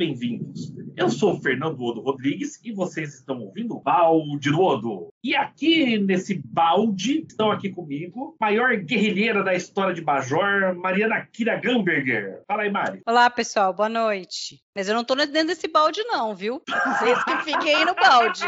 Bem-vindos. Eu sou o Fernando Odo Rodrigues e vocês estão ouvindo o Balde do Odo. E aqui nesse balde estão aqui comigo, maior guerrilheira da história de Bajor, Mariana Kira Gamberger. Fala aí, Mari. Olá, pessoal, boa noite. Mas eu não tô dentro desse balde, não, viu? Vocês que fiquem aí no balde.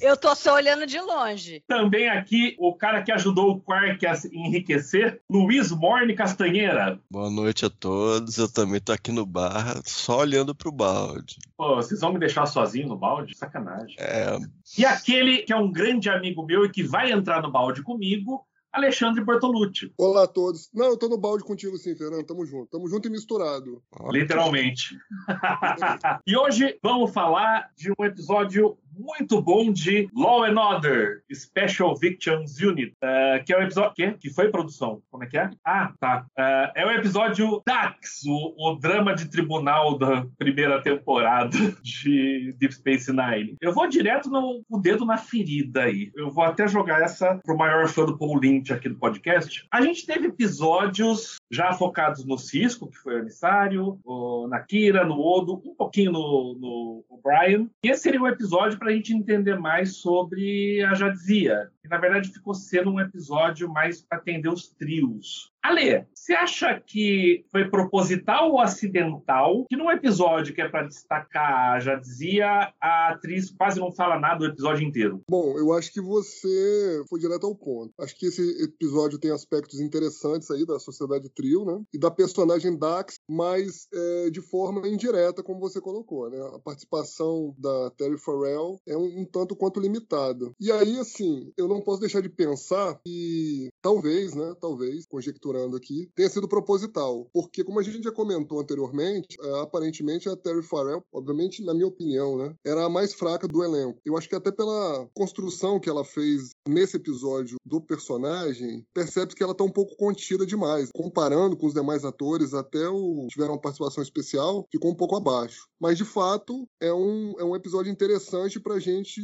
Eu tô só olhando de longe. Também aqui o cara que ajudou o Quark a se enriquecer, Luiz Morne Castanheira. Boa noite a todos. Eu também tô aqui no bar, só olhando pro balde. Pô, vocês vão me deixar sozinho no balde? Sacanagem. É, E aquele que é um grande amigo meu e que vai entrar no balde comigo, Alexandre Bortolucci. Olá a todos. Não, eu tô no balde contigo sim, Fernando. Tamo junto. Tamo junto e misturado. Literalmente. e hoje vamos falar de um episódio muito bom de Law and Order Special Victims Unit, eh, que é o episódio que, que foi produção. Como é que é? Ah, tá. Eh, é o episódio Dax, o, o drama de tribunal da primeira temporada de Deep Space Nine. Eu vou direto no o dedo na ferida aí. Eu vou até jogar essa pro maior fã do Paul Lynch aqui do podcast. A gente teve episódios já focados no Cisco, que foi o emissário, o- na Kira, no Odo, um pouquinho no, no O'Brien. Esse seria um episódio para a gente entender mais sobre a Jadzia. Que na verdade ficou sendo um episódio mais para atender os trios. Ale, você acha que foi proposital ou acidental que num episódio que é para destacar a Jadzia, a atriz quase não fala nada o episódio inteiro? Bom, eu acho que você foi direto ao ponto. Acho que esse episódio tem aspectos interessantes aí da sociedade trio, né? E da personagem Dax, mas é, de forma indireta, como você colocou, né? A participação da Terry Farrell é um, um tanto quanto limitada. E aí, assim, eu não posso deixar de pensar que talvez, né? Talvez, conjecturando aqui, tenha sido proposital. Porque, como a gente já comentou anteriormente, é, aparentemente a Terry Farrell, obviamente, na minha opinião, né? Era a mais fraca do elenco. Eu acho que até pela construção que ela fez nesse episódio do personagem, percebe que ela tá um pouco contida demais. Comparando com os demais atores, até o tiveram uma participação especial, ficou um pouco abaixo. Mas, de fato, é um, é um episódio interessante pra gente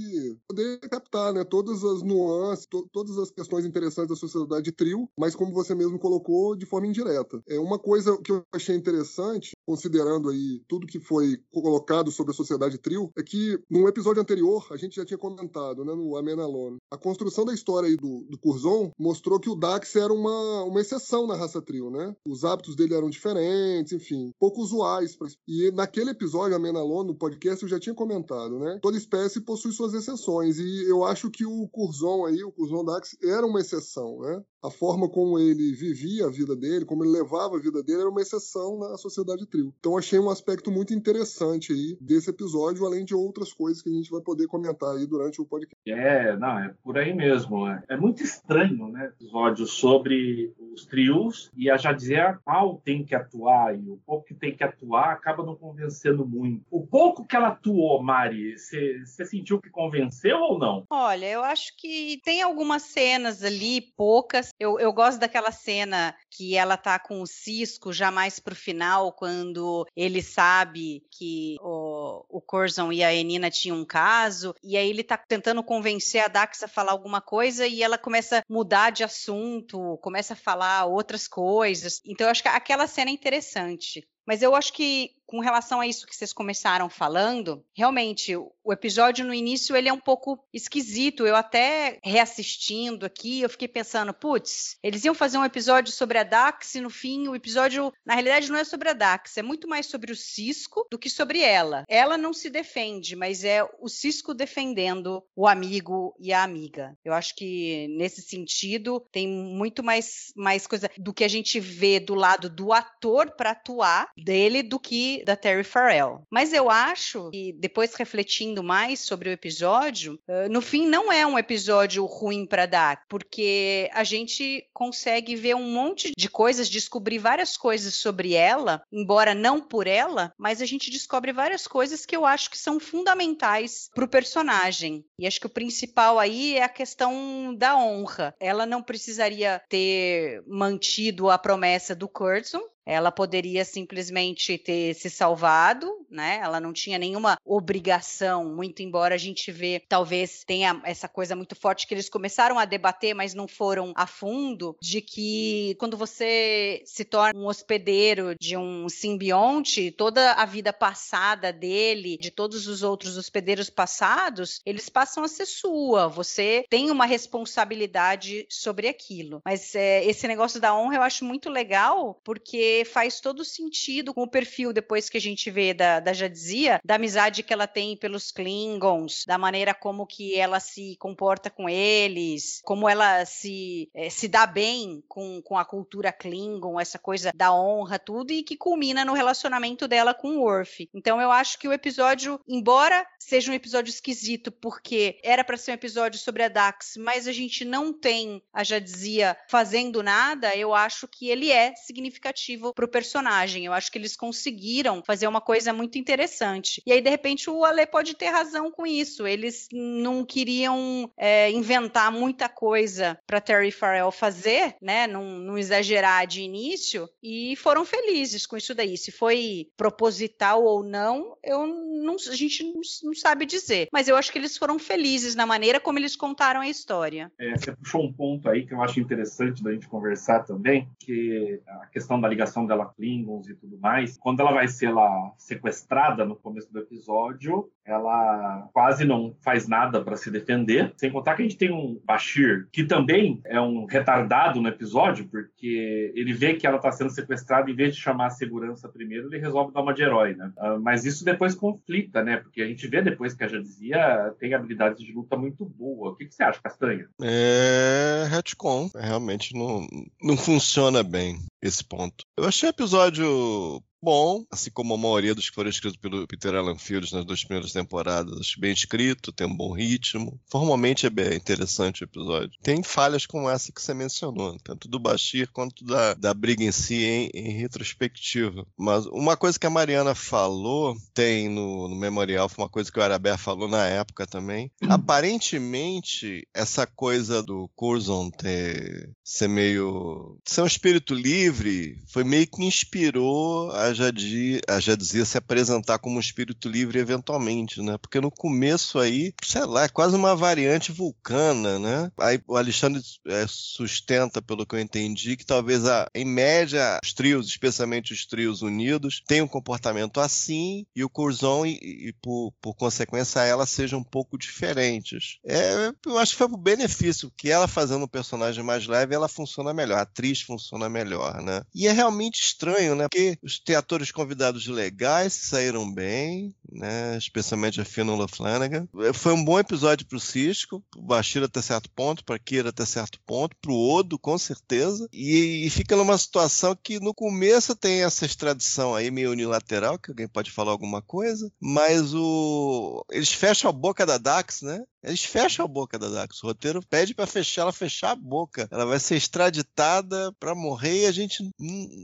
poder captar, né? Todas as nuances, to- todas as questões interessantes da sociedade trio, mas como você mesmo colocou, de forma indireta. É uma coisa que eu achei interessante, considerando aí tudo que foi colocado sobre a sociedade trio, é que num episódio anterior, a gente já tinha comentado, né, no Amenalone, a construção da história aí do, do Curzon mostrou que o Dax era uma, uma exceção na raça trio, né? Os hábitos dele eram diferentes, enfim, pouco usuais. pra- E naquele episódio, Amenalone, no podcast, eu já tinha comentado, né? Toda espécie possui suas exceções, e eu acho que o Curzon aí, o Curzon Dax, era uma exceção, né? A forma como ele vivia a vida dele, como ele levava a vida dele, era uma exceção na sociedade trio. Então achei um aspecto muito interessante aí desse episódio, além de outras coisas que a gente vai poder comentar aí durante o podcast. É, não, é por aí mesmo. É, é muito estranho, né? Episódio sobre os trios e a Jadzia qual tem que atuar e o pouco que tem que atuar acaba não convencendo muito. O pouco que ela atuou, Mari, você sentiu que convenceu ou não? Olha, eu acho que tem algumas cenas ali, poucas. Eu, eu gosto daquela cena que ela tá com o Cisco já mais pro final, quando ele sabe que o, o Corzon e a Enina tinham um caso, e aí ele tá tentando convencer a Dax a falar alguma coisa e ela começa a mudar de assunto, começa a falar outras coisas. Então eu acho que aquela cena é interessante. Mas eu acho que com relação a isso que vocês começaram falando, realmente o episódio no início ele é um pouco esquisito. Eu até reassistindo aqui, eu fiquei pensando, putz, eles iam fazer um episódio sobre a Dax e no fim o episódio, na realidade, não é sobre a Dax, é muito mais sobre o Cisco do que sobre ela. Ela não se defende, mas é o Cisco defendendo o amigo e a amiga. Eu acho que nesse sentido tem muito mais, mais coisa do que a gente vê do lado do ator para atuar dele do que da Terry Farrell. Mas eu acho que, depois refletindo mais sobre o episódio, no fim não é um episódio ruim para dar, porque a gente consegue ver um monte de coisas, descobrir várias coisas sobre ela, embora não por ela, mas a gente descobre várias coisas que eu acho que são fundamentais para o personagem. E acho que o principal aí é a questão da honra. Ela não precisaria ter mantido a promessa do Curzon, ela poderia simplesmente ter se salvado, né? Ela não tinha nenhuma obrigação, muito embora a gente vê, talvez tenha essa coisa muito forte que eles começaram a debater, mas não foram a fundo, de que quando você se torna um hospedeiro de um simbionte, toda a vida passada dele, de todos os outros hospedeiros passados, eles passam a ser sua. Você tem uma responsabilidade sobre aquilo. Mas é, esse negócio da honra eu acho muito legal, porque faz todo sentido com o perfil depois que a gente vê da, da Jadzia, da amizade que ela tem pelos Klingons, da maneira como que ela se comporta com eles, como ela se, é, se dá bem com, com a cultura Klingon, essa coisa da honra, tudo, e que culmina no relacionamento dela com o Worf. Então eu acho que o episódio, embora seja um episódio esquisito, porque era para ser um episódio sobre a Dax, mas a gente não tem a Jadzia fazendo nada, eu acho que ele é significativo para o personagem. Eu acho que eles conseguiram fazer uma coisa muito interessante. E aí, de repente, o Ale pode ter razão com isso. Eles não queriam é, inventar muita coisa para Terry Farrell fazer, né? Não, não, exagerar de início, e foram felizes com isso daí. Se foi proposital ou não, eu não, a gente não, não sabe dizer. Mas eu acho que eles foram felizes na maneira como eles contaram a história. É, você puxou um ponto aí que eu acho interessante da gente conversar também, que a questão da ligação relação dela Klingons e tudo mais, quando ela vai ser lá sequestrada no começo do episódio, ela quase não faz nada para se defender. Sem contar que a gente tem um Bashir, que também é um retardado no episódio, porque ele vê que ela está sendo sequestrada, em vez de chamar a segurança primeiro, ele resolve dar uma de herói, né? Uh, mas isso depois conflita, né? Porque a gente vê depois que a Jadzia tem habilidades de luta muito boa. O que, que você acha, Castanha? É retcon. Realmente não, não funciona bem esse ponto. Eu achei o episódio bom, assim como a maioria dos que foram escritos pelo Peter Allen Fields nas duas primeiras temporadas. Bem escrito, tem um bom ritmo. Formalmente é bem interessante o episódio. Tem falhas como essa que você mencionou, tanto do Bashir quanto da, da briga em si em, em retrospectiva. Mas uma coisa que a Mariana falou, tem no, no memorial, foi uma coisa que o Arabé falou na época também. Uhum. Aparentemente, essa coisa do Curzon ter ser meio. ser um espírito livre foi meio que inspirou a Jadzia, a Jadzia se apresentar como um espírito livre eventualmente, né? Porque no começo aí, sei lá, é quase uma variante vulcana, né? Aí o Alexandre é, sustenta, pelo que eu entendi, que talvez a, em média os trios, especialmente os trios unidos, tenham um comportamento assim e o Curzon e, e por, por consequência ela sejam um pouco diferentes. É, eu acho que foi pro benefício que ela fazendo um personagem mais leve, ela funciona melhor, a atriz funciona melhor, né? E é realmente estranho, né? Porque os teatros atores convidados legais saíram bem, né? especialmente a Fionnuala Flanagan. Foi um bom episódio para o Cisco, o Bashir até certo ponto, para Kira até certo ponto, para o Odo, com certeza. E, e, fica numa situação que no começo tem essa extradição aí meio unilateral, que alguém pode falar alguma coisa, mas o eles fecham a boca da Dax, né? Eles fecham a boca da Dax. O roteiro pede para fechar ela fechar a boca. Ela vai ser extraditada para morrer e a gente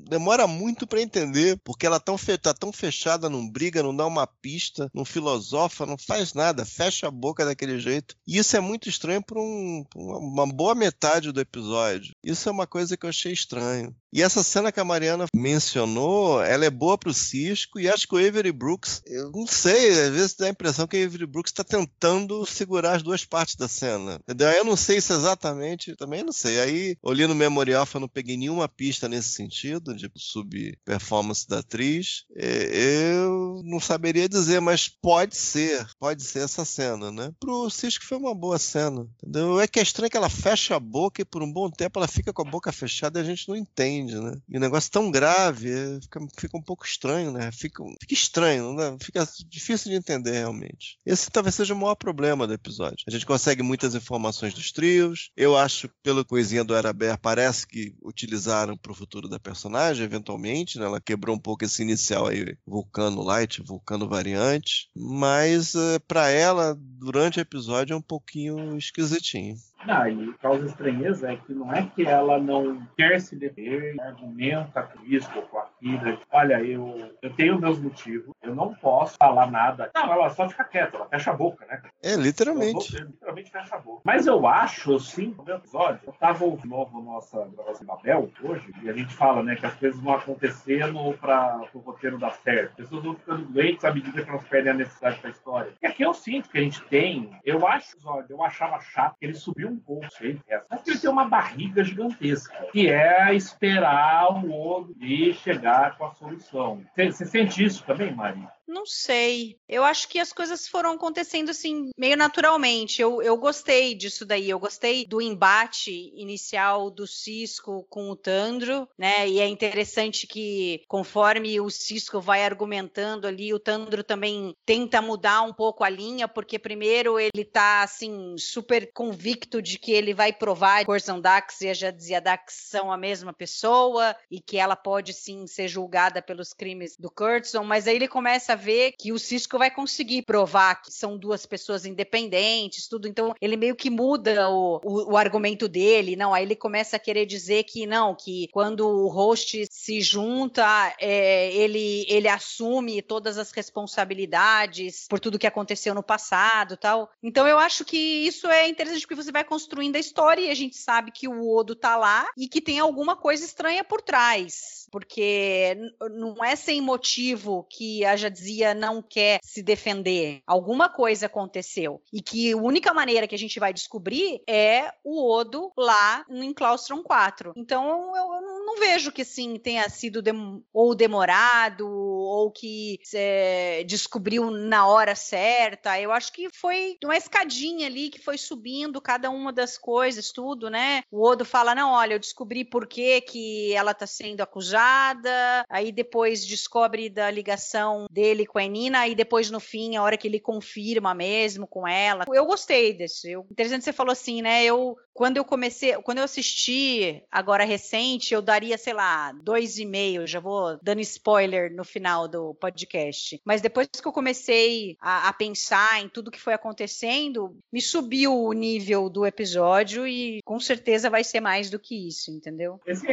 demora muito para entender, porque ela tão tá tão fechada, não briga, não dá uma pista, não filosofa, não faz nada, fecha a boca daquele jeito. E isso é muito estranho por, um, uma boa metade do episódio. Isso é uma coisa que eu achei estranho. E essa cena que a Mariana mencionou, ela é boa pro Cisco e acho que o Avery Brooks, eu não sei, às vezes dá a impressão que o Avery Brooks está tentando segurar as duas partes da cena. Entendeu? Eu não sei se exatamente, também não sei. Aí, olhando o memorial, eu não peguei nenhuma pista nesse sentido, de sub-performance da atriz. Eu não saberia dizer, mas pode ser, pode ser essa cena, né? Pro Cisco foi uma boa cena, entendeu? É que é estranho que ela fecha a boca e por um bom tempo ela fica com a boca fechada e a gente não entende né? E o negócio tão grave, é, fica, fica um pouco estranho, né? Fica, fica estranho, né? fica difícil de entender realmente. Esse talvez seja o maior problema do episódio episódio. A gente consegue muitas informações dos trios. Eu acho, pela coisinha do Araber, parece que utilizaram para o futuro da personagem, eventualmente. Né? Ela quebrou um pouco esse inicial aí, Vulcano Light, Vulcano Variante. Mas eh, para ela, durante o episódio, é um pouquinho esquisitinho. Não, e causa estranheza é que não é que ela não quer se defender, argumenta com isso ou com aquilo. Olha, eu, eu tenho meus motivos, eu não posso falar nada. Não, ela só fica quieta, ela fecha a boca, né? É, literalmente. Vou, literalmente fecha a boca. Mas eu acho, sim, no episódio, eu tava ouvindo novo nossa gravação da Bel hoje, e a gente fala, né, que as coisas vão acontecendo para o roteiro dar certo. As pessoas vão ficando doentes à medida que elas perdem a necessidade da história. E aqui eu sinto que a gente tem, eu acho, eu achava chato que ele subiu um pouco sei, mas ele tem uma barriga gigantesca, que é esperar o outro e chegar com a solução. Você, você sente isso também, Mari? Não sei. Eu acho que as coisas foram acontecendo assim, meio naturalmente. Eu, eu gostei disso daí. Eu gostei do embate inicial do Cisco com o Tandro, né? E é interessante que, conforme o Cisco vai argumentando ali, o Tandro também tenta mudar um pouco a linha, porque primeiro ele tá assim, super convicto de que ele vai provar que Corzon Dax e a Jadzia Dax são a mesma pessoa e que ela pode sim ser julgada pelos crimes do Kurtzon, mas aí ele começa a ver que o Cisco vai conseguir provar que são duas pessoas independentes, tudo. Então ele meio que muda o, o, o argumento dele. Não, aí ele começa a querer dizer que não, que quando o host se junta, é, ele, ele assume todas as responsabilidades por tudo que aconteceu no passado tal. Então eu acho que isso é interessante porque você vai construindo a história e a gente sabe que o Odo tá lá e que tem alguma coisa estranha por trás. Porque não é sem motivo que a Jadzia não quer se defender. Alguma coisa aconteceu. E que a única maneira que a gente vai descobrir é o Odo lá em Claustron 4. Então eu, eu não vejo que sim tenha sido dem ou demorado ou que é, descobriu na hora certa. Eu acho que foi uma escadinha ali que foi subindo cada uma das coisas, tudo, né? O Odo fala: não, olha, eu descobri por que, que ela tá sendo acusada, aí depois descobre da ligação dele com a Nina, e depois no fim, a hora que ele confirma mesmo com ela. Eu gostei desse. Eu, interessante você falou assim, né? Eu quando eu comecei, quando eu assisti agora recente, eu daria, sei lá, dois e meio. Já vou dando spoiler no final do podcast. Mas depois que eu comecei a, a pensar em tudo que foi acontecendo, me subiu o nível do episódio e com certeza vai ser mais do que isso, entendeu? Esse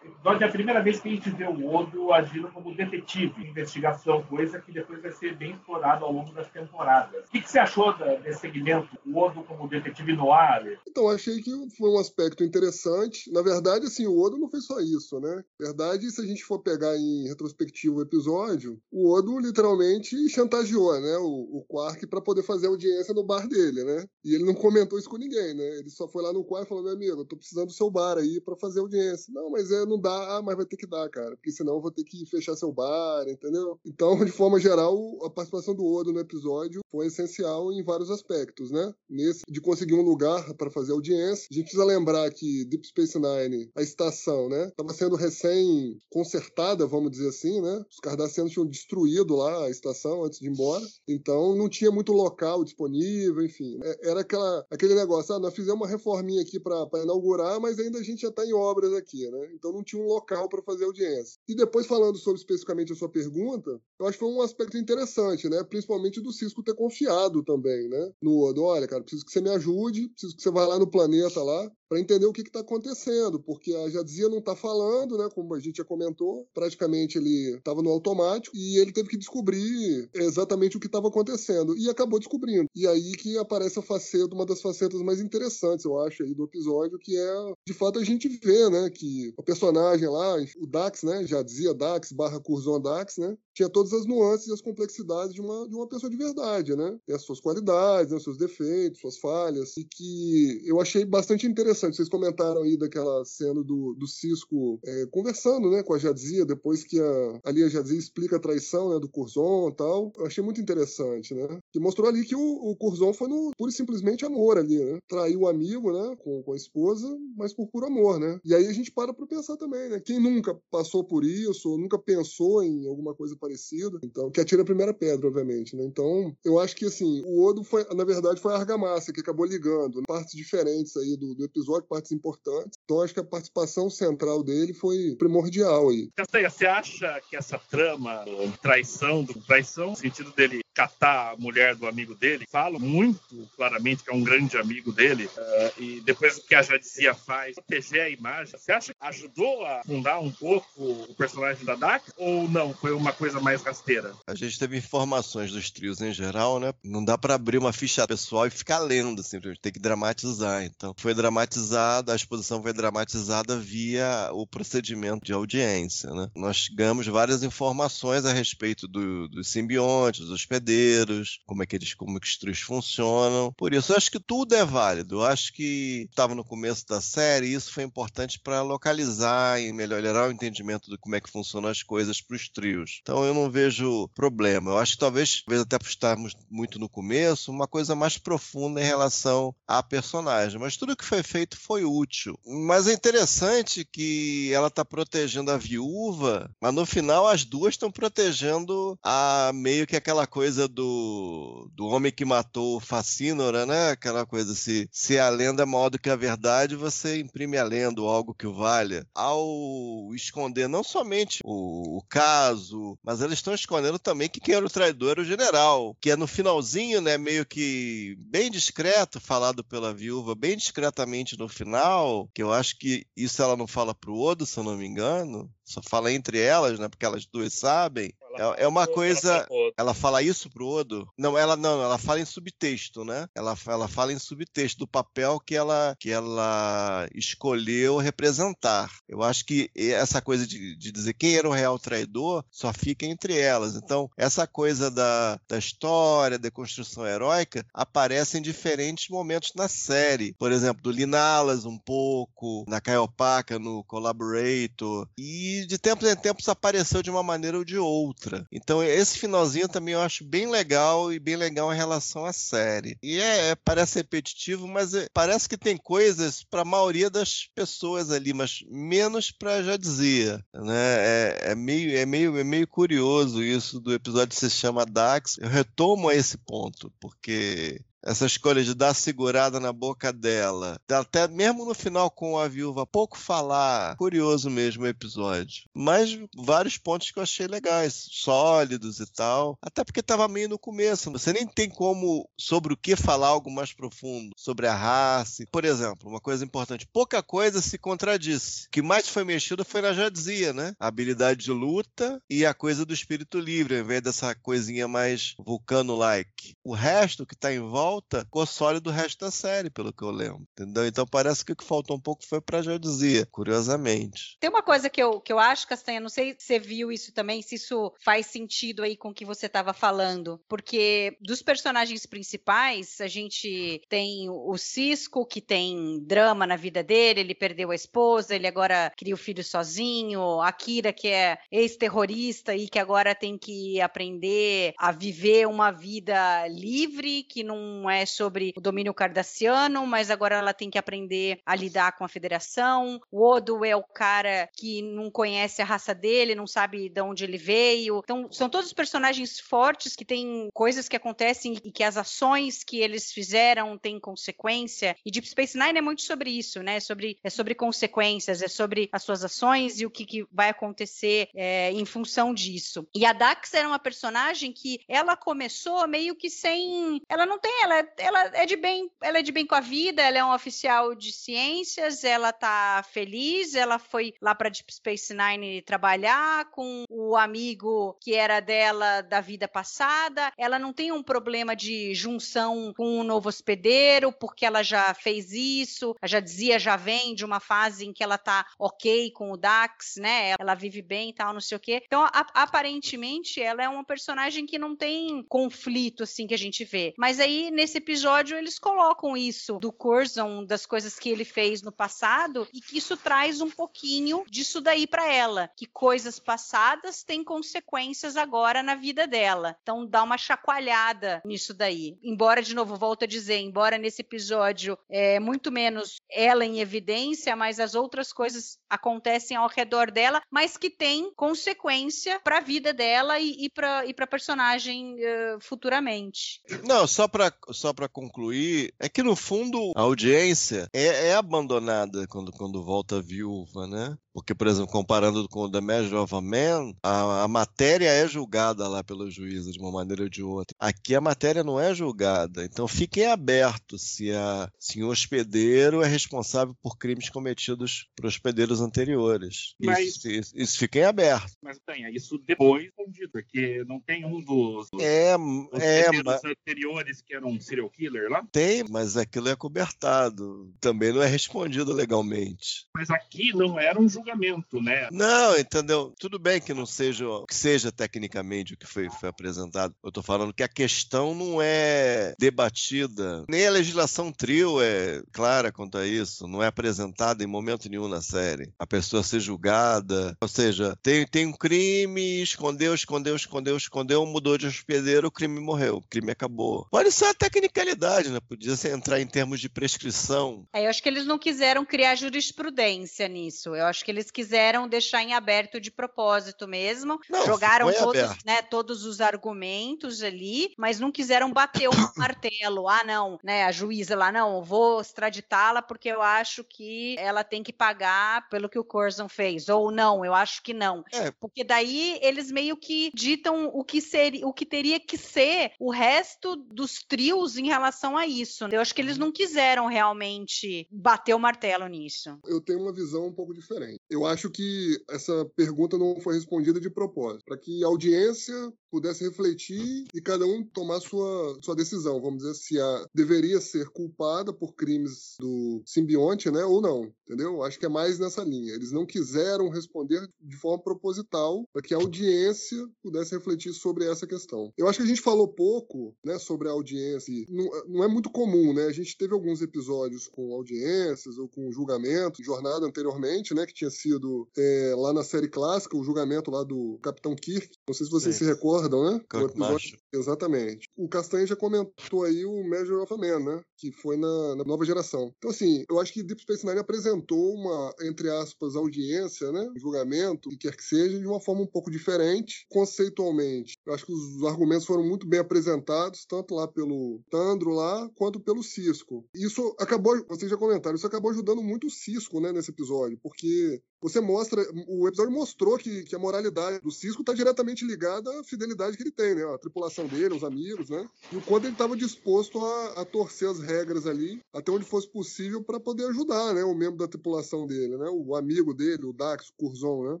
episódio é a primeira vez que a gente vê o Odo agindo como detetive, investigação, coisa que depois vai ser bem explorado ao longo das temporadas. O que, que você achou desse segmento, o Odo como detetive no ar? Então, achei que foi um aspecto interessante. Na verdade, assim, o Odo não fez só isso, né? Na verdade, se a gente for pegar em retrospectivo o episódio, o Odo literalmente chantageou, né, o, o Quark para poder fazer audiência no bar dele, né? E ele não comentou isso com ninguém, né? Ele só foi lá no Quark e falou: "Meu amigo, eu tô precisando do seu bar aí para fazer audiência". Não, mas é, não dá, ah, mas vai ter que dar, cara, porque senão eu vou ter que fechar seu bar, entendeu? Então, de forma geral, a participação do Odo no episódio foi essencial em vários aspectos, né? Nesse de conseguir um lugar para fazer audiência, a gente precisa lembrar que Deep Space Nine, a estação, né, estava sendo recém consertada, vamos dizer assim, né? Os Cardassianos tinham destruído lá a estação antes de ir embora, então não tinha muito local disponível, enfim. É, era aquela, aquele negócio, ah, nós fizemos uma reforminha aqui para inaugurar, mas ainda a gente já está em obras aqui, né? Então não tinha um local para fazer audiência. E depois falando sobre especificamente a sua pergunta, eu acho que foi um aspecto interessante, né? Principalmente do Cisco ter confiado também, né? No Odo, olha, cara, preciso que você me ajude, preciso que você vá lá no planeta lá para entender o que está acontecendo, porque a Jadzia não está falando, né? Como a gente já comentou, praticamente ele estava no automático e ele teve que descobrir exatamente o que estava acontecendo e acabou descobrindo. E aí que aparece a faceta, uma das facetas mais interessantes, eu acho, aí do episódio, que é de fato a gente vê, né? Que o personagem lá, o Dax, né? Jadzia Dax barra Curzon Dax, né? Tinha todas as nuances e as complexidades de uma, de uma pessoa de verdade, né? Tem as suas qualidades, né, os seus defeitos, suas falhas, e que eu achei bastante interessante. Vocês comentaram aí daquela cena do, do Cisco é, conversando né, com a Jadzia, depois que a, ali a Jadzia explica a traição né, do Curzon e tal. Eu achei muito interessante, né? Que mostrou ali que o, o Curzon foi no puro e simplesmente amor ali, né? Traiu o amigo, né, com, com a esposa, mas por puro amor, né? E aí a gente para pra pensar também, né? Quem nunca passou por isso, ou nunca pensou em alguma coisa parecida. Então, que atira a primeira pedra, obviamente, né? Então, eu acho que, assim, o Odo foi, na verdade, foi a argamassa que acabou ligando partes diferentes aí do, do episódio, partes importantes. Então, acho que a participação central dele foi primordial aí. Você acha que essa trama, traição, do traição, no sentido dele catar a mulher do amigo dele, fala muito claramente que é um grande amigo dele, uh, e depois o que a Jadzia faz, proteger a imagem, você acha que ajudou a fundar um pouco o personagem da Dak? Ou não? Foi uma coisa mais rasteira? A gente teve informações dos trios em geral, né? Não dá para abrir uma ficha pessoal e ficar lendo, assim, tem que dramatizar. Então, foi dramatizada, a exposição foi dramatizada via o procedimento de audiência, né? Nós ganhamos várias informações a respeito do, dos simbiontes, dos hospedeiros, como é que eles, como que os trios funcionam. Por isso, eu acho que tudo é válido. Eu acho que estava no começo da série, e isso foi importante para localizar e melhorar o entendimento de como é que funcionam as coisas para os trios. Então, eu não vejo problema. Eu acho que talvez, talvez até por estarmos muito no começo, uma coisa mais profunda em relação à personagem. Mas tudo que foi feito foi útil. Mas é interessante que ela está protegendo a viúva, mas no final as duas estão protegendo a meio que aquela coisa do, do homem que matou Facínora, né? Aquela coisa, se, se a lenda é maior do que a verdade, você imprime a lenda ou algo que o valha. Ao esconder não somente o, o caso, mas eles estão escondendo também que quem era o traidor era o general, que é no finalzinho, né? Meio que bem discreto, falado pela viúva, bem discretamente no final, que eu acho que isso ela não fala pro Odo, se eu não me engano, só fala entre elas, né? Porque elas duas sabem. É, é uma coisa. Ela fala isso pro Odo? Não, ela não, ela fala em subtexto, né? Ela, ela fala em subtexto do papel que ela, que ela escolheu representar. Eu acho que essa coisa de, de dizer quem era o real traidor só fica entre elas. Então, essa coisa da, da história, da construção heróica, aparece em diferentes momentos na série. Por exemplo, do Linalas um pouco, na Caiopaka, no Collaborator. E de tempos em tempos apareceu de uma maneira ou de outra outra. Então esse finalzinho também eu acho bem legal e bem legal em relação à série. E é, é parece repetitivo, mas é, parece que tem coisas para a maioria das pessoas ali, mas menos para já dizia, né? É, é, meio é meio é meio curioso isso do episódio que se chama Dax. Eu retomo a esse ponto porque essa escolha de dar segurada na boca dela, até mesmo no final com a viúva, pouco falar, curioso mesmo o episódio. Mas vários pontos que eu achei legais, sólidos e tal, até porque estava meio no começo. Você nem tem como sobre o que falar algo mais profundo, sobre a raça. Por exemplo, uma coisa importante, pouca coisa se contradisse. O que mais foi mexido foi na Jadzia, né? A habilidade de luta e a coisa do espírito livre, ao invés dessa coisinha mais vulcano-like. O resto que está em volta volta ficou sólido o resto da série, pelo que eu lembro. Entendeu? Então parece que o que faltou um pouco foi pra Jadzia, curiosamente. Tem uma coisa que eu, que eu acho, Castanha, não sei se você viu isso também, se isso faz sentido aí com o que você estava falando. Porque dos personagens principais, a gente tem o Cisco, que tem drama na vida dele, ele perdeu a esposa, ele agora cria o filho sozinho, a Kira, que é ex-terrorista e que agora tem que aprender a viver uma vida livre, que não é sobre o domínio cardassiano, mas agora ela tem que aprender a lidar com a federação. O Odo é o cara que não conhece a raça dele, não sabe de onde ele veio. Então, são todos personagens fortes que têm coisas que acontecem e que as ações que eles fizeram têm consequência. E Deep Space Nine é muito sobre isso, né? É sobre, é sobre consequências, é sobre as suas ações e o que, que vai acontecer é, em função disso. E a Dax era uma personagem que ela começou meio que sem. Ela não tem, ela ela, ela é de bem, ela é de bem com a vida, ela é um oficial de ciências, ela tá feliz, ela foi lá para Deep Space Nine trabalhar com o amigo que era dela da vida passada. Ela não tem um problema de junção com um novo hospedeiro, porque ela já fez isso, já dizia, já vem de uma fase em que ela tá ok com o Dax, né? Ela vive bem e tal, não sei o quê. Então, a, aparentemente, ela é uma personagem que não tem conflito assim que a gente vê. Mas aí nesse episódio eles colocam isso do Curzon, das coisas que ele fez no passado, e que isso traz um pouquinho disso daí para ela, que coisas passadas têm consequências agora na vida dela. Então dá uma chacoalhada nisso daí. Embora, de novo, volto a dizer, embora nesse episódio é muito menos ela em evidência, mas as outras coisas acontecem ao redor dela, mas que tem consequência para a vida dela e, e para a personagem uh, futuramente. Não, só para só concluir, é que no fundo a audiência é, é abandonada quando, quando volta viúva, né? Porque, por exemplo, comparando com The Measure of a Man, a, a, matéria é julgada lá pelo juízo de uma maneira ou de outra. Aqui a matéria não é julgada. Então fiquem abertos se, a, se o hospedeiro é responsável por crimes cometidos por hospedeiros anteriores. Mas, isso, isso, isso fiquem abertos. Mas tem, isso depois escondido, porque não tem um dos, dos é, é, mas... anteriores que era um serial killer lá? Tem, mas aquilo é cobertado. Também não é respondido legalmente. Mas aqui não era um julgamento julgamento, né? Não, entendeu? Tudo bem que não seja que seja tecnicamente o que foi, foi apresentado. Eu estou falando que a questão não é debatida, nem a legislação trio é clara quanto a isso, não é apresentada em momento nenhum na série. A pessoa ser julgada, ou seja, tem, tem um crime, escondeu, escondeu, escondeu, escondeu, mudou de hospedeiro, o crime morreu, o crime acabou. Pode ser a tecnicalidade, né? Podia entrar em termos de prescrição. É, eu acho que eles não quiseram criar jurisprudência nisso. Eu acho que eles quiseram deixar em aberto de propósito mesmo. Não, Jogaram todos, né, todos os argumentos ali, mas não quiseram bater o martelo. Ah, não, né? A juíza lá, não, vou extraditá-la porque eu acho que ela tem que pagar pelo que o Curzon fez. Ou não, eu acho que não. É. Porque daí eles meio que ditam o que seria, o que teria que ser o resto dos trios em relação a isso. Eu acho que eles não quiseram realmente bater o martelo nisso. Eu tenho uma visão um pouco diferente. Eu acho que essa pergunta não foi respondida de propósito, para que a audiência pudesse refletir e cada um tomar sua, sua decisão, vamos dizer, se a deveria ser culpada por crimes do simbionte, né, ou não, entendeu? Acho que é mais nessa linha. Eles não quiseram responder de forma proposital para que a audiência pudesse refletir sobre essa questão. Eu acho que a gente falou pouco, né, sobre a audiência. Não, não é muito comum, né? A gente teve alguns episódios com audiências ou com julgamento, jornada anteriormente, né, que tinha sido é, lá na série clássica, o julgamento lá do Capitão Kirk. Não sei se vocês Sim. se recordam, né? O episódio... Exatamente. O Castanha já comentou aí o Measure of a Man, né? Que foi na, na, nova geração. Então, assim, eu acho que Deep Space Nine apresentou uma, entre aspas, audiência, né? Julgamento, e quer que seja, de uma forma um pouco diferente, conceitualmente. Eu acho que os argumentos foram muito bem apresentados, tanto lá pelo Tandro lá, quanto pelo Cisco. Isso acabou, vocês já comentaram, isso acabou ajudando muito o Cisco, né, nesse episódio, porque você mostra, o episódio mostrou que, que a moralidade do Cisco está diretamente ligada à fidelidade que ele tem, né? A tripulação dele, os amigos, né? E o quanto ele estava disposto a, a, torcer as regras ali, até onde fosse possível, para poder ajudar, né? O membro da tripulação dele, né? O amigo dele, o Dax, o Curzon, né?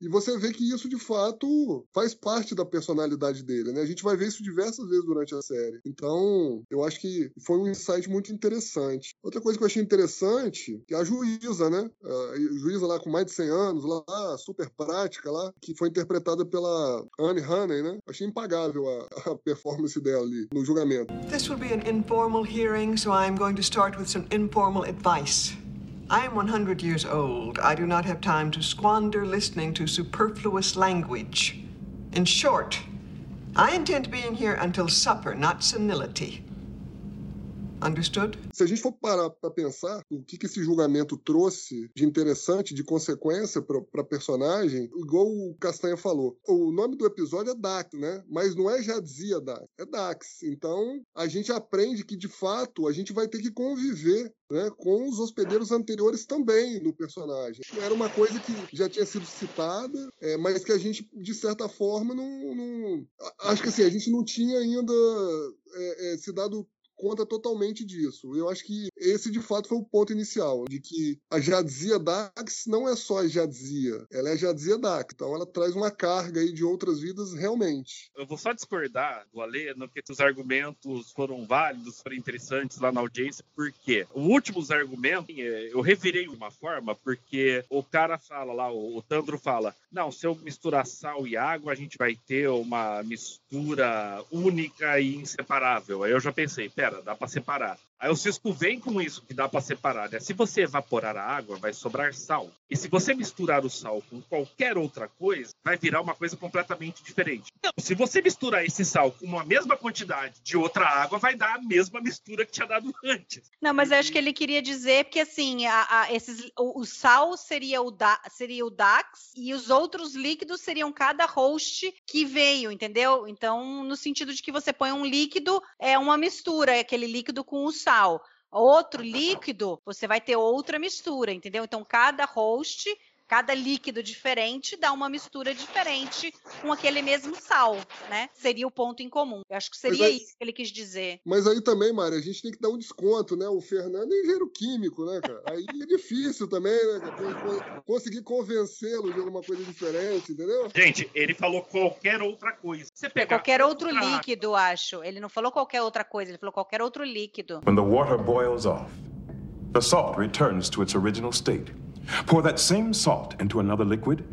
E você vê que isso, de fato, faz parte da personalidade dele, né? A gente vai ver isso diversas vezes durante a série. Então, eu acho que foi um insight muito interessante. Outra coisa que eu achei interessante, é a juíza, né? A juíza lá com mais de 100 anos, lá, super prática lá, que foi interpretada pela Anne Haney, né? Achei impagável a, a performance dela ali no julgamento. This will be an informal hearing, so I'm going to start with some informal advice. I am 100 years old. I do not have time to squander listening to superfluous language. In short, I intend being here until supper, not senility. Understood? Se a gente for parar para pensar o que, que esse julgamento trouxe de interessante, de consequência para personagem, igual o Castanha falou, o nome do episódio é Dax, né? Mas não é Jadzia Dax, é Dax. Então a gente aprende que de fato a gente vai ter que conviver né, com os hospedeiros anteriores também no personagem. Era uma coisa que já tinha sido citada, é, mas que a gente, de certa forma, não. não... Acho que assim, a gente não tinha ainda é, é, se dado conta totalmente disso. Eu acho que esse de fato foi o ponto inicial, de que a Jadzia Dax não é só a Jadzia, ela é a Jadzia Dax, então ela traz uma carga aí de outras vidas realmente. Eu vou só discordar do Alê, no que os argumentos foram válidos, foram interessantes lá na audiência, porque o últimos argumentos é, eu revirei de uma forma, porque o cara fala lá, o Tandro fala, não, se eu misturar sal e água, a gente vai ter uma mistura única e inseparável. Aí eu já pensei, pera, dá para separar. Aí o Cisco vem com isso que dá para separar, né? Se você evaporar a água, vai sobrar sal. E se você misturar o sal com qualquer outra coisa, vai virar uma coisa completamente diferente. Então, se você misturar esse sal com a mesma quantidade de outra água, vai dar a mesma mistura que tinha dado antes. Não, mas eu acho que ele queria dizer que assim, a, a, esses, o, o, sal seria o, da, seria o DAX e os outros líquidos seriam cada host que veio, entendeu? Então, no sentido de que você põe um líquido, é uma mistura, é aquele líquido com o sal. Outro líquido, você vai ter outra mistura, entendeu? Então, cada host cada líquido diferente dá uma mistura diferente com aquele mesmo sal, né? Seria o ponto em comum. Eu acho que seria aí, isso que ele quis dizer. Mas aí também, Mário, a gente tem que dar um desconto, né? O Fernando é engenheiro químico, né, cara? Aí é difícil também, né? Conseguir convencê-lo de alguma coisa diferente, entendeu? Gente, ele falou qualquer outra coisa. Você pegar qualquer outro outra... líquido, acho. Ele não falou qualquer outra coisa, ele falou qualquer outro líquido. When the water boils off, the salt returns to its original state. Pour that same salt into another liquid,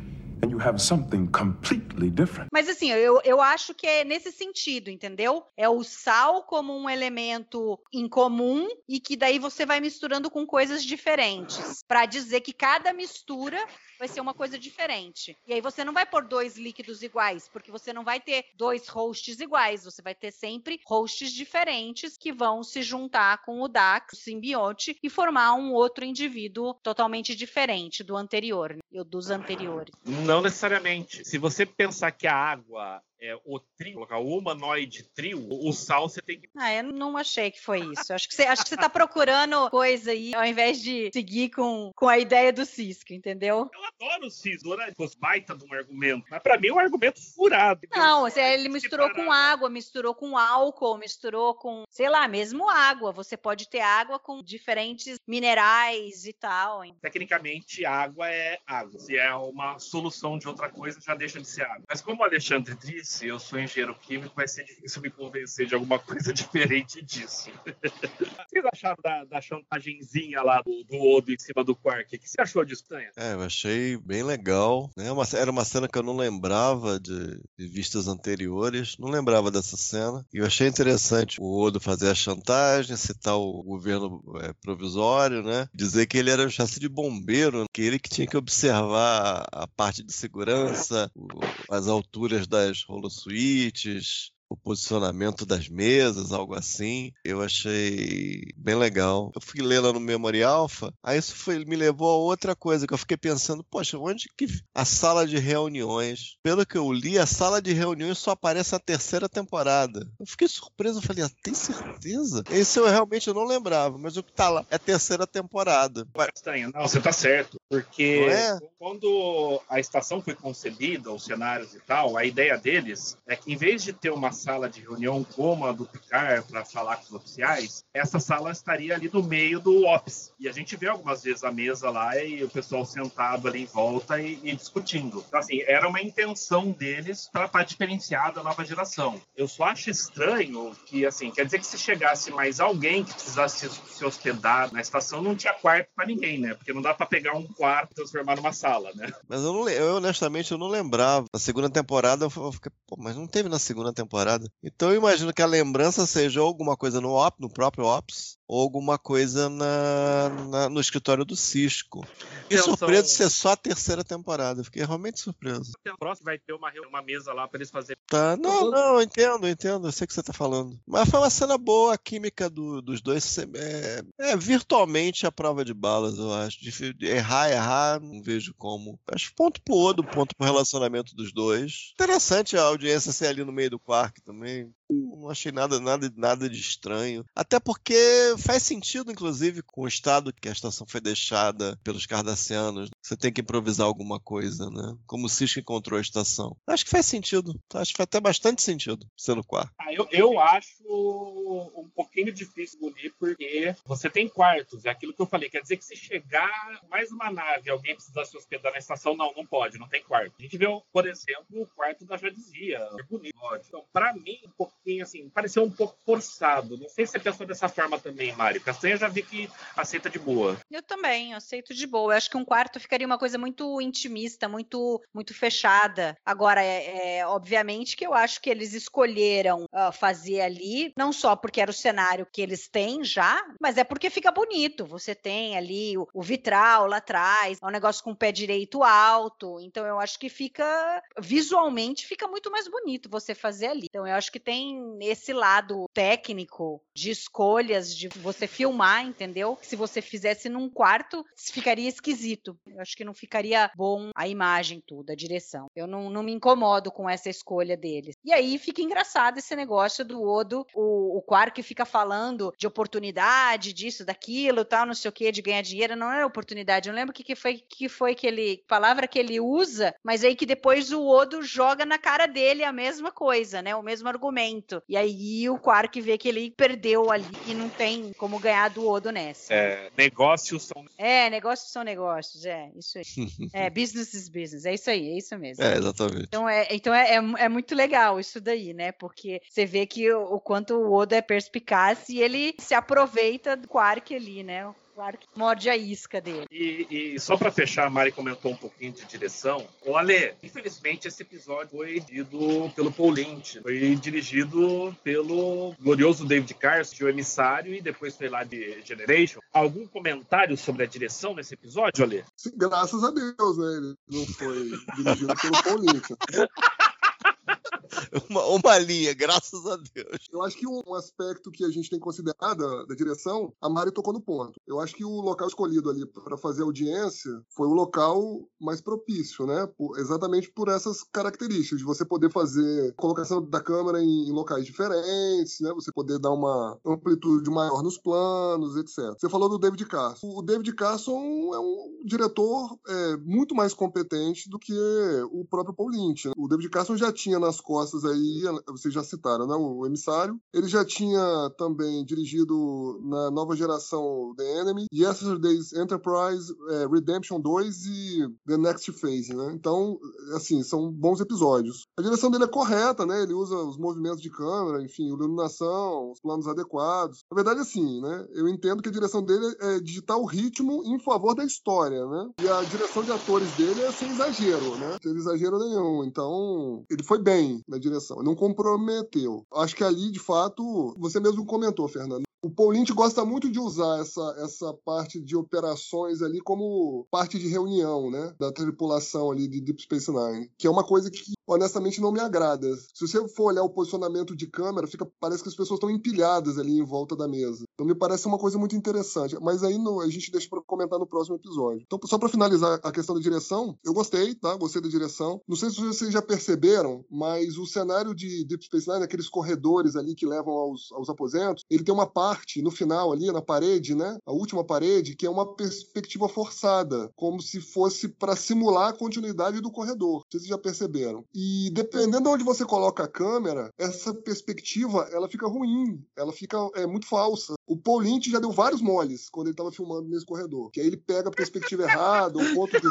and you have something completely different. Mas assim, eu, eu acho que é nesse sentido, entendeu? É o sal como um elemento incomum e que daí você vai misturando com coisas diferentes, para dizer que cada mistura vai ser uma coisa diferente. E aí você não vai pôr dois líquidos iguais, porque você não vai ter dois hosts iguais, você vai ter sempre hosts diferentes que vão se juntar com o DAX, o simbionte, e formar um outro indivíduo totalmente diferente do anterior, né? dos anteriores. Não necessariamente. Se você pensar que a água é, o trio, colocar o humanoide trio, o sal você tem que. Ah, eu não achei que foi isso. Acho que você, acho que você tá procurando coisa aí, ao invés de seguir com, com a ideia do Cisco, entendeu? Eu adoro o Cisco, né? Fosse baita de um argumento. Mas pra mim é um argumento furado. Não, você, ele misturou com água, misturou com álcool, misturou com, sei lá, mesmo água. Você pode ter água com diferentes minerais e tal. Hein? Tecnicamente, água é água. Se é uma solução de outra coisa, já deixa de ser água. Mas como o Alexandre disse, disse, eu sou engenheiro químico, vai ser difícil me convencer de alguma coisa diferente disso. o que vocês acharam da, da chantagemzinha lá do, do Odo em cima do Quark? O que você achou disso, Tanha? É, eu achei bem legal. Né? Uma, era uma cena que eu não lembrava de, de, vistas anteriores, não lembrava dessa cena. E eu achei interessante o Odo fazer a chantagem, citar o governo é, provisório, né? Dizer que ele era um chassi de bombeiro, que ele que tinha que observar a parte de segurança, as alturas das holosuítes, o posicionamento das mesas, algo assim. Eu achei bem legal. Eu fui ler lá no Memory Alpha, aí isso foi, me levou a outra coisa que eu fiquei pensando, poxa, onde que a sala de reuniões? Pelo que eu li, a sala de reuniões só aparece na terceira temporada. Eu fiquei surpreso, eu falei, ah, tem certeza? Esse eu realmente não lembrava, mas o que tá lá é a terceira temporada. Não, você tá certo, porque é? quando a estação foi concebida, os cenários e tal, a ideia deles é que em vez de ter uma sala de reunião como a do Picard para falar com os oficiais, essa sala estaria ali no meio do Ops. E a gente vê algumas vezes a mesa lá e o pessoal sentado ali em volta e, e discutindo. Então, assim, era uma intenção deles para diferenciar da nova geração. Eu só acho estranho que, assim, quer dizer que se chegasse mais alguém que precisasse se, hospedar na estação, não tinha quarto para ninguém, né? Porque não dá para pegar um quarto e transformar numa sala, né? Mas eu, não, eu honestamente eu não lembrava. Na segunda temporada eu fiquei, pô, mas não teve na segunda temporada temporada. Então eu imagino que a lembrança seja alguma coisa no Ops, no próprio Ops, ou alguma coisa na, na, no escritório do Cisco. E surpreso são... ser só a terceira temporada. Fiquei realmente surpreso. Próximo vai ter uma, uma mesa lá para eles fazerem. Tá, não, não, entendo, entendo. Eu sei o que você tá falando. Mas foi uma cena boa, a química do, dos dois é, é, virtualmente a prova de balas, eu acho. De, de errar, errar, não vejo como. Acho ponto pro outro, ponto pro relacionamento dos dois. Interessante a audiência ser ali no meio do quark também. Não achei nada, nada, nada de estranho. Até porque faz sentido, inclusive, com o estado que a estação foi deixada pelos cardassianos. Você tem que improvisar alguma coisa, né? Como o Cisco encontrou a estação. Acho que faz sentido. Acho que faz até bastante sentido sendo quarto. Ah, eu, eu acho um pouquinho difícil engolir, porque você tem quartos. É aquilo que eu falei. Quer dizer que se chegar mais uma nave alguém precisar se hospedar na estação, não, não pode, não tem quarto. A gente vê, por exemplo, o quarto da Jadizia. É bonito. Então, pra mim, um pouquinho assim, pareceu um pouco forçado. Não sei se você pensou dessa forma também Mário. Castanha já vi que aceita de boa. Eu também, aceito de boa. Eu acho que um quarto ficaria uma coisa muito intimista, muito muito fechada. Agora, é, é obviamente que eu acho que eles escolheram uh, fazer ali, não só porque era o cenário que eles têm já, mas é porque fica bonito. Você tem ali o, o vitral lá atrás, é um negócio com o pé direito alto. Então, eu acho que fica visualmente fica muito mais bonito você fazer ali. Então, eu acho que tem esse lado técnico de escolhas, de você filmar, entendeu? Se você fizesse num quarto, ficaria esquisito. Eu acho que não ficaria bom a imagem toda, a direção. Eu não, não me incomodo com essa escolha deles. E aí fica engraçado esse negócio do Odo, o, o Quark fica falando de oportunidade, disso, daquilo, tal, não sei o que, de ganhar dinheiro. Não é oportunidade. Eu não lembro o que, que foi que foi que ele. palavra que ele usa, mas aí que depois o Odo joga na cara dele a mesma coisa, né? O mesmo argumento. E aí o Quark vê que ele perdeu ali e não tem como ganhar do Odo nessa. É, negócios são. É, negócios são negócios, é, isso aí. é, business is business, é isso aí, é isso mesmo. É, exatamente. Então, é, então é, é, é muito legal isso daí, né? Porque você vê que o, o quanto o Odo é perspicaz e ele se aproveita do Quark ali, né? Claro que morde a isca dele. E, e só para fechar, a Mari comentou um pouquinho de direção. O Ale, infelizmente esse episódio foi dirigido pelo Paul Lynch. Foi dirigido pelo glorioso David Carson, o emissário, e depois foi lá de Generation. Algum comentário sobre a direção nesse episódio, Ale? Graças a Deus, né? Ele não foi dirigido pelo Paul Lynch. uma, uma linha, graças a Deus. Eu acho que um aspecto que a gente tem que considerar da, da direção, a Mari tocou no ponto. Eu acho que o local escolhido ali para fazer audiência foi o local mais propício, né? Por, exatamente por essas características, de você poder fazer colocação da câmera em, em, locais diferentes, né? Você poder dar uma amplitude maior nos planos, etc. Você falou do David Carson. O David Carson é um diretor é, muito mais competente do que o próprio Paul Lynch. Né? O David Carson já tinha nas costas aí, vocês já citaram, né? O emissário. Ele já tinha também dirigido na nova geração The Enemy, Yesterday's Enterprise, é, Redemption 2 e The Next Phase, né? Então, assim, são bons episódios. A direção dele é correta, né? Ele usa os movimentos de câmera, enfim, iluminação, os planos adequados. Na verdade, assim, né? Eu entendo que a direção dele é digitar o ritmo em favor da história, né? E a direção de atores dele é sem exagero, né? Sem exagero nenhum. Então, ele foi bem na direção, não comprometeu. Acho que ali, de fato, você mesmo comentou, Fernando, o Paulinte gosta muito de usar essa, essa parte de operações ali como parte de reunião, né? Da tripulação ali de Deep Space Nine. Que é uma coisa que, honestamente, não me agrada. Se você for olhar o posicionamento de câmera, fica, parece que as pessoas estão empilhadas ali em volta da mesa. Então me parece uma coisa muito interessante. Mas aí no, a gente deixa para comentar no próximo episódio. Então, só para finalizar a questão da direção, eu gostei, tá? Gostei da direção. Não sei se vocês já perceberam, mas o cenário de Deep Space Nine, aqueles corredores ali que levam aos, aos aposentos, ele tem uma parte no final ali na parede, né? A última parede, que é uma perspectiva forçada, como se fosse para simular a continuidade do corredor. Vocês já perceberam. E dependendo de onde você coloca a câmera, essa perspectiva ela fica ruim, ela fica é muito falsa. O Paul Lynch já deu vários moles quando ele estava filmando nesse corredor, que aí ele pega a perspectiva errada, o ponto de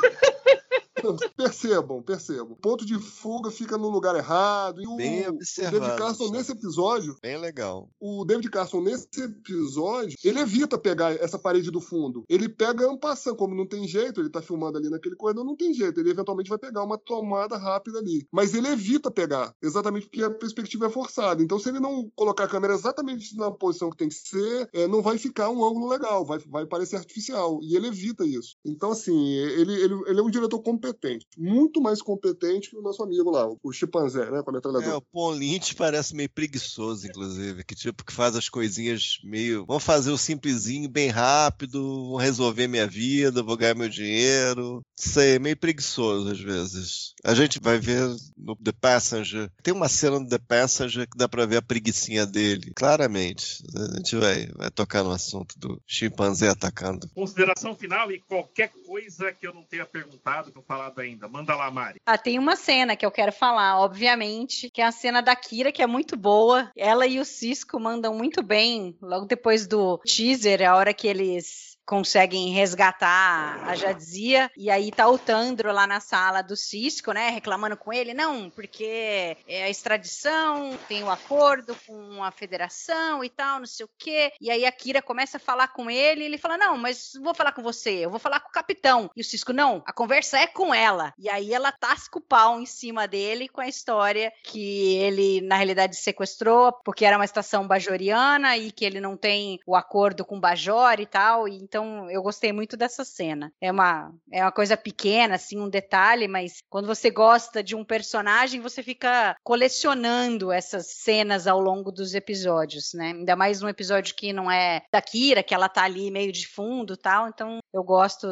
percebam, percebam. O ponto de fuga fica no lugar errado. E o, Bem observado, o David Carson, nesse episódio. Bem legal. O David Carson, nesse episódio, ele evita pegar essa parede do fundo. Ele pega um passando, como não tem jeito, ele tá filmando ali naquele corredor, não tem jeito. Ele eventualmente vai pegar uma tomada rápida ali. Mas ele evita pegar, exatamente porque a perspectiva é forçada. Então, se ele não colocar a câmera exatamente na posição que tem que ser, é, não vai ficar um ângulo legal, vai, vai parecer artificial. E ele evita isso. Então, assim, ele, ele, ele é um diretor competente competente. Muito mais competente que o nosso amigo lá, o chimpanzé, né? Com a metralhadora. É, o Paul Lynch parece meio preguiçoso, inclusive. Que tipo que faz as coisinhas meio. Vamos fazer o simplesinho, bem rápido, vou resolver minha vida, vou ganhar meu dinheiro. Sei, meio preguiçoso às vezes. A gente vai ver no The Passenger. Tem uma cena no The Passenger que dá pra ver a preguiçinha dele. Claramente. A gente vai, vai tocar no assunto do chimpanzé atacando. Consideração final e qualquer coisa que eu não tenha perguntado, que eu falado ainda. Manda lá, Mari. Ah, tem uma cena que eu quero falar, obviamente, que é a cena da Kira, que é muito boa. Ela e o Cisco mandam muito bem logo depois do teaser, a hora que eles conseguem resgatar a Jadzia, e aí tá o Tandro lá na sala do Cisco, né, reclamando com ele, não, porque é a extradição, tem o acordo com a federação e tal, não sei o quê, e aí a Kira começa a falar com ele, e ele fala, não, mas vou falar com você, eu vou falar com o capitão, e o Cisco, não, a conversa é com ela, e aí ela tasca o pau em cima dele com a história que ele, na realidade, sequestrou, porque era uma estação bajoriana, e que ele não tem o acordo com o Bajor e tal, e então eu gostei muito dessa cena. É uma, é uma coisa pequena, assim, um detalhe, mas quando você gosta de um personagem, você fica colecionando essas cenas ao longo dos episódios, né? Ainda mais um episódio que não é da Kira, que ela tá ali meio de fundo tal, então eu gosto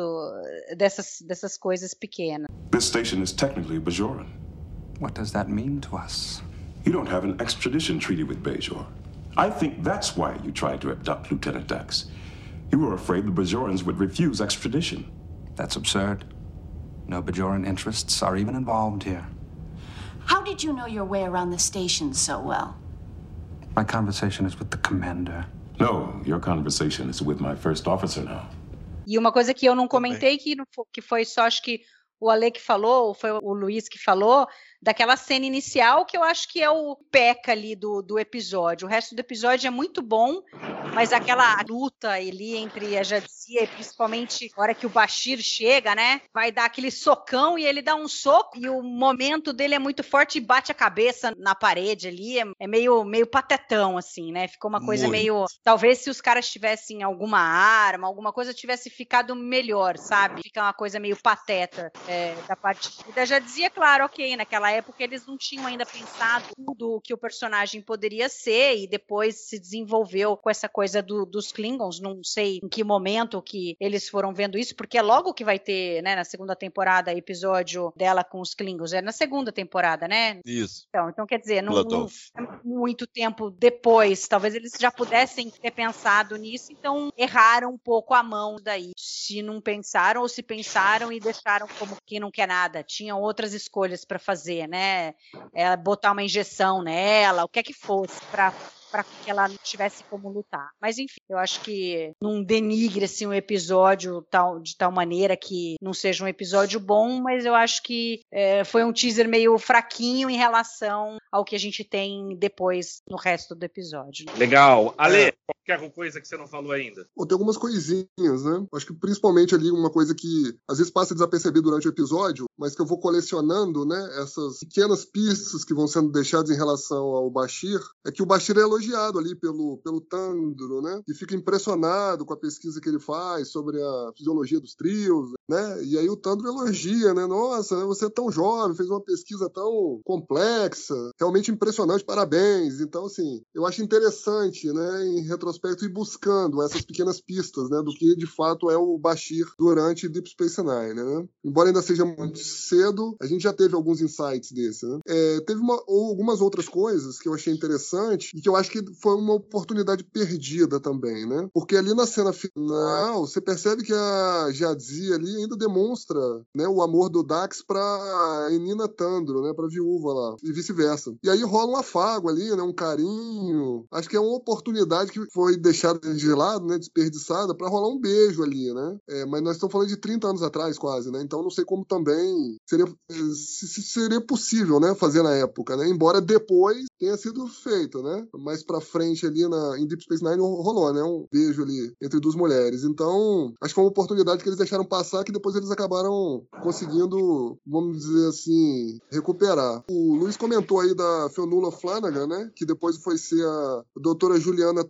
dessas, dessas coisas pequenas. This station is technically Bajoran. What does that mean to us? You don't have an extradition treaty with Bajor. I think that's why you tried to abduct Lieutenant Dax. You were afraid the Bajorans would refuse extradition. That's absurd. No Bajoran interests are even involved here. How did you know your way around the station so well? My conversation is with the commander. No, your conversation is with my first officer now. E uma coisa que eu não comentei, que, que foi só, acho que o Ale que falou, ou foi o Luiz que falou, daquela cena inicial, que eu acho que é o peca ali do, do episódio. O resto do episódio é muito bom, mas aquela luta ali entre a Jadzia e principalmente a hora que o Bashir chega, né? Vai dar aquele socão e ele dá um soco e o momento dele é muito forte e bate a cabeça na parede ali. É, é meio, meio patetão, assim, né? Ficou uma coisa Muito. meio. Talvez se os caras tivessem alguma arma, alguma coisa, tivesse ficado melhor, sabe? Fica uma coisa meio pateta é, da parte. E da Jadzia, claro, ok, naquela época eles não tinham ainda pensado tudo o que o personagem poderia ser e depois se desenvolveu com essa coisa do- dos Klingons. Não sei em que momento que eles foram vendo isso, porque é logo que vai ter, né, na segunda temporada, episódio dela com os Klingons. É na segunda temporada, né? Isso. Então, então quer dizer, não, não é muito tempo depois. Talvez eles já pudessem ter pensado nisso, então erraram um pouco a mão daí. Se não pensaram ou se pensaram e deixaram como quem não quer nada. Tinham outras escolhas para fazer, né? É, botar uma injeção nela, o que é que fosse para para que ela não tivesse como lutar. Mas enfim, eu acho que não denigre assim um episódio tal, de tal maneira que não seja um episódio bom, mas eu acho que é, foi um teaser meio fraquinho em relação ao que a gente tem depois no resto do episódio. Legal. Ale, qualquer coisa que você não falou ainda? Bom, tem algumas coisinhas, né? Acho que principalmente ali uma coisa que às vezes passa desapercebido durante o episódio, mas que eu vou colecionando, né? Essas pequenas pistas que vão sendo deixadas em relação ao Bashir, é que o Bashir é elogiado ali pelo, pelo Tandro, né? E fica impressionado com a pesquisa que ele faz sobre a fisiologia dos trios, né? E aí o Tandro elogia, né? Nossa, né, você é tão jovem, fez uma pesquisa tão complexa, realmente impressionante, parabéns. Então, assim, eu acho interessante, né, em retrospecto, ir buscando essas pequenas pistas, né, do que de fato é o Bashir durante Deep Space Nine, né? Embora ainda seja muito cedo, a gente já teve alguns insights desse, né? É, teve uma, algumas outras coisas que eu achei interessante e que eu acho que foi uma oportunidade perdida também, né? Porque ali na cena final, você percebe que a Jadzia ali ainda demonstra, né, o amor do Dax pra Enina Tandro, né, pra viúva lá, e vice-versa. E aí rola um afago ali, né, um carinho. Acho que é uma oportunidade que foi deixada de lado, né, desperdiçada, pra rolar um beijo ali, né? É, mas nós estamos falando de 30 anos atrás, quase, né? Então não sei como também seria, se, se seria possível, né, fazer na época, né? Embora depois tenha sido feito, né? Mais pra frente ali na, em Deep Space Nine rolou, né? Um beijo ali entre duas mulheres. Então, acho que foi uma oportunidade que eles deixaram passar que depois eles acabaram conseguindo, vamos dizer assim, recuperar. O Luiz comentou aí da Fionnuala Flanagan, né? Que depois foi ser a doutora Juliana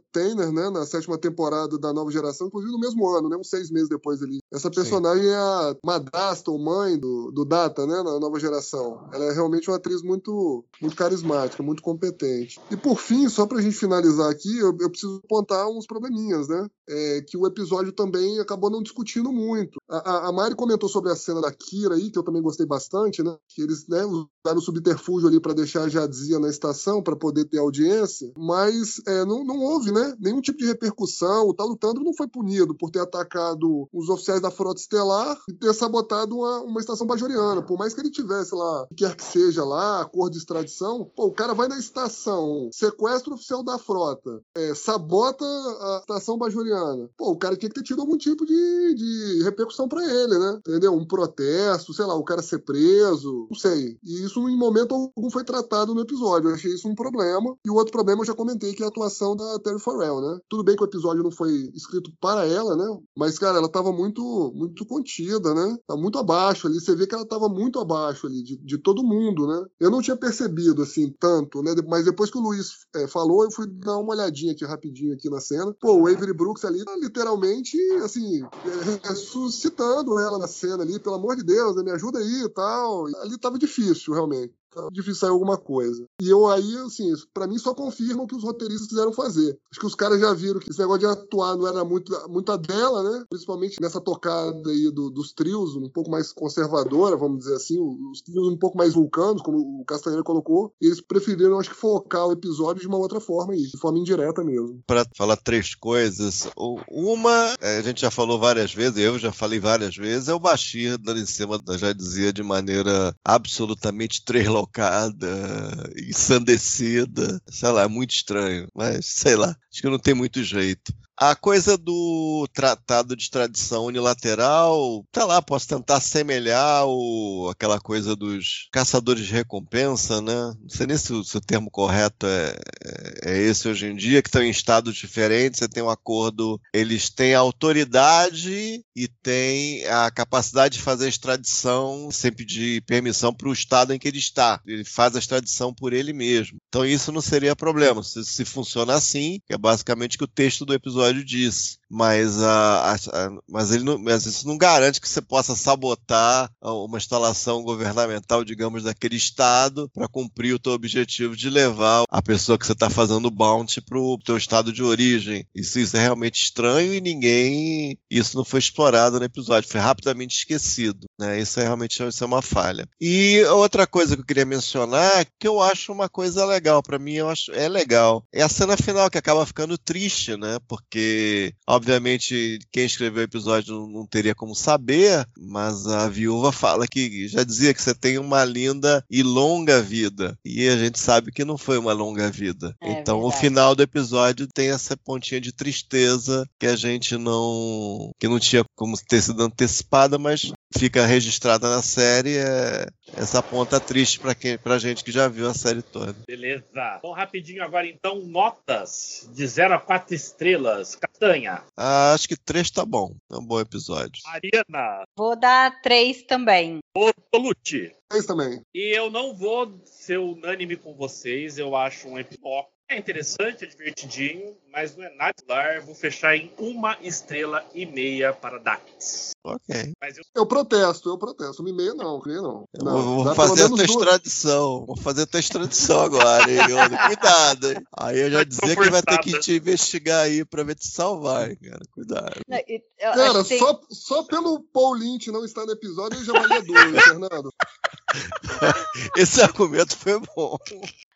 Né? Na sétima temporada da Nova Geração, inclusive no mesmo ano, né? Uns seis meses depois ali. Essa personagem é a madrasta ou mãe do, do Data, né? Na Nova Geração. Ela é realmente uma atriz muito, muito carismática, muito competente. E por fim, só pra gente finalizar aqui, eu, eu preciso apontar uns probleminhas, né? É, que o episódio também acabou não discutindo muito. A, a, a Mari comentou sobre a cena da Kira aí, que eu também gostei bastante, né? Que eles né, usaram o subterfúgio ali para deixar a Jadzia na estação para poder ter audiência, mas é, não, não houve, né? Nenhum nenhum tipo de repercussão. O tal do Tandro não foi punido por ter atacado os oficiais da Frota Estelar e ter sabotado uma, uma estação bajoriana. Por mais que ele tivesse lá, quer que seja lá, acordo de extradição, pô, o cara vai na estação, sequestra o oficial da frota, é, sabota a estação bajoriana. Pô, o cara tinha que ter tido algum tipo de, de repercussão para ele, né? Entendeu? Um protesto, sei lá, o cara ser preso, não sei. E isso em momento algum foi tratado no episódio. Eu achei isso um problema. E o outro problema eu já comentei, que é a atuação da Terry Farrell, né? Tudo bem que o episódio não foi escrito para ela, né? Mas, cara, ela tava muito, muito contida, né? Tá muito abaixo ali. Você vê que ela tava muito abaixo ali de, de todo mundo, né? Eu não tinha percebido, assim, tanto, né? Mas depois que o Luiz é, falou, eu fui dar uma olhadinha aqui rapidinho aqui na cena. Pô, o Avery Brooks ali, tá literalmente, assim, é, ressuscitando ela na cena ali. Pelo amor de Deus, né? me ajuda aí e tal. Ali tava difícil, realmente difícil sair alguma coisa. E eu aí, assim, para mim só confirma o que os roteiristas quiseram fazer. Acho que os caras já viram que esse negócio de atuar não era muito, muito a dela, né? Principalmente nessa tocada aí do, dos trios, um pouco mais conservadora, vamos dizer assim, os trios um pouco mais vulcanos, como o Castanheira colocou. E eles preferiram, acho que, focar o episódio de uma outra forma aí, de forma indireta mesmo. Para falar três coisas, uma, é, a gente já falou várias vezes, eu já falei várias vezes, é o Bashir dando em cima, já dizia de maneira absolutamente trelocada recalcada, ensandecida. Sei lá, é muito estranho. Mas, sei lá, acho que não tem muito jeito. A coisa do tratado de extradição unilateral, tá lá, posso tentar semelhar o, aquela coisa dos caçadores de recompensa, né? Não sei nem se o, se o termo correto é, é, é, esse hoje em dia, que estão em estados diferentes, você tem um acordo, eles têm a autoridade e têm a capacidade de fazer a extradição sem pedir permissão para o estado em que ele está. Ele faz a extradição por ele mesmo. Então isso não seria problema. Se, se funciona assim, que é basicamente que o texto do episódio episódio disso. Mas, a, a, a, mas, ele não, mas isso não garante que você possa sabotar uma instalação governamental, digamos, daquele estado para cumprir o teu objetivo de levar a pessoa que você está fazendo bounty para o teu estado de origem. Isso, isso é realmente estranho e ninguém. Isso não foi explorado no episódio, foi rapidamente esquecido. Né? Isso é realmente isso é uma falha. E outra coisa que eu queria mencionar, que eu acho uma coisa legal, para mim eu acho é legal, é a cena final que acaba ficando triste, né? Porque, obviamente, quem escreveu o episódio não, não teria como saber, mas a viúva fala que já dizia que você tem uma linda e longa vida. E a gente sabe que não foi uma longa vida. É então, verdade. o final do episódio tem essa pontinha de tristeza que a gente não. que não tinha como ter sido antecipada, mas fica registrada na série é essa ponta triste para quem pra gente que já viu a série toda. Beleza. Bom, rapidinho agora então, notas de 0 a 4 estrelas. Castanha. Ah, acho que 3 tá bom. É um bom episódio. Mariana. Vou dar 3 também. Bortolucci. 3 também. E eu não vou ser unânime com vocês, eu acho um episódio é interessante, é divertidinho, mas não é nada popular. Vou fechar em uma estrela e meia para Dax. Ok. Mas eu... eu protesto, eu protesto. Uma e meia não, meia não. não vou fazer a tua extradição. Vou fazer a tua extradição agora, hein, Cuidado, hein? Aí eu já dizer que vai ter que te investigar aí pra ver te salvar, cara. Cuidado. Não, eu, cara, só, só pelo Paul Lynch não estar no episódio, ele já valia dois, Fernando. Esse argumento foi bom.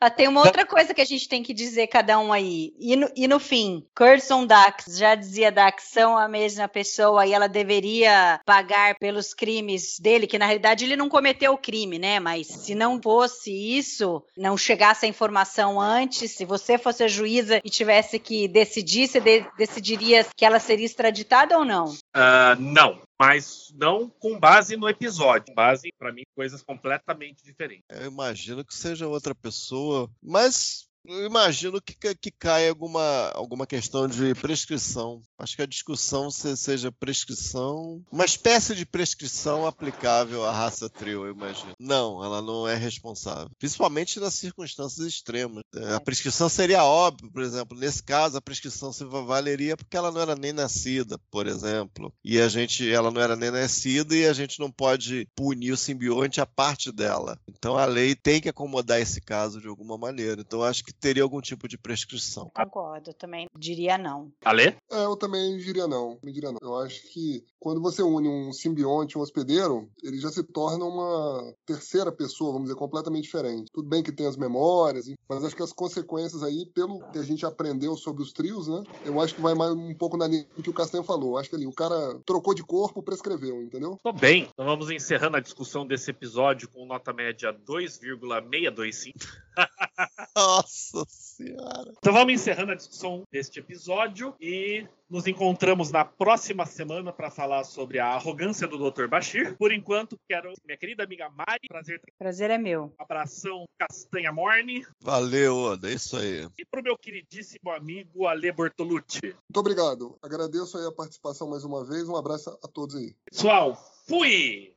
Ah, tem uma outra coisa que a gente tem que dizer cada um aí. E no, e no fim, Curson Dax já dizia da ação a mesma pessoa e ela deveria pagar pelos crimes dele, que na realidade ele não cometeu o crime, né? Mas se não fosse isso, não chegasse a informação antes, se você fosse a juíza e tivesse que decidir, você de, decidiria que ela seria extraditada ou não? Uh, não mas não com base no episódio, com base, para mim, coisas completamente diferentes. Eu imagino que seja outra pessoa, mas eu imagino que, que caia alguma, alguma questão de prescrição. Acho que a discussão se, seja prescrição, uma espécie de prescrição aplicável à raça trio, eu imagino. Não, ela não é responsável. Principalmente nas circunstâncias extremas. É, a prescrição seria óbvio, por exemplo, nesse caso a prescrição se valeria porque ela não era nem nascida, por exemplo. E a gente, ela não era nem nascida e a gente não pode punir o simbionte a parte dela. Então a lei tem que acomodar esse caso de alguma maneira. Então acho que teria algum tipo de prescrição. Concordo, também diria não. Ale? É, eu também diria não. Me diria não. Eu acho que quando você une um simbionte e um hospedeiro, ele já se torna uma terceira pessoa, vamos dizer, completamente diferente. Tudo bem que tem as memórias, mas acho que as consequências aí, pelo que a gente aprendeu sobre os trios, né? Eu acho que vai mais um pouco na linha que o Castanho falou. Acho que ali o cara trocou de corpo, prescreveu, entendeu? Tô bem. Então vamos encerrando a discussão desse episódio com nota média 2,625. Nossa senhora. Então vamos encerrando a discussão deste episódio e nos encontramos na próxima semana para falar sobre a arrogância do Dr. Bashir. Por enquanto, quero minha querida amiga Mari, prazer Prazer é meu. abração Castanha Morne Valeu, Oda. É isso aí. e pro meu queridíssimo amigo Ale Bortolucci. Muito obrigado. Agradeço aí a participação mais uma vez. Um abraço a todos aí. Pessoal, fui!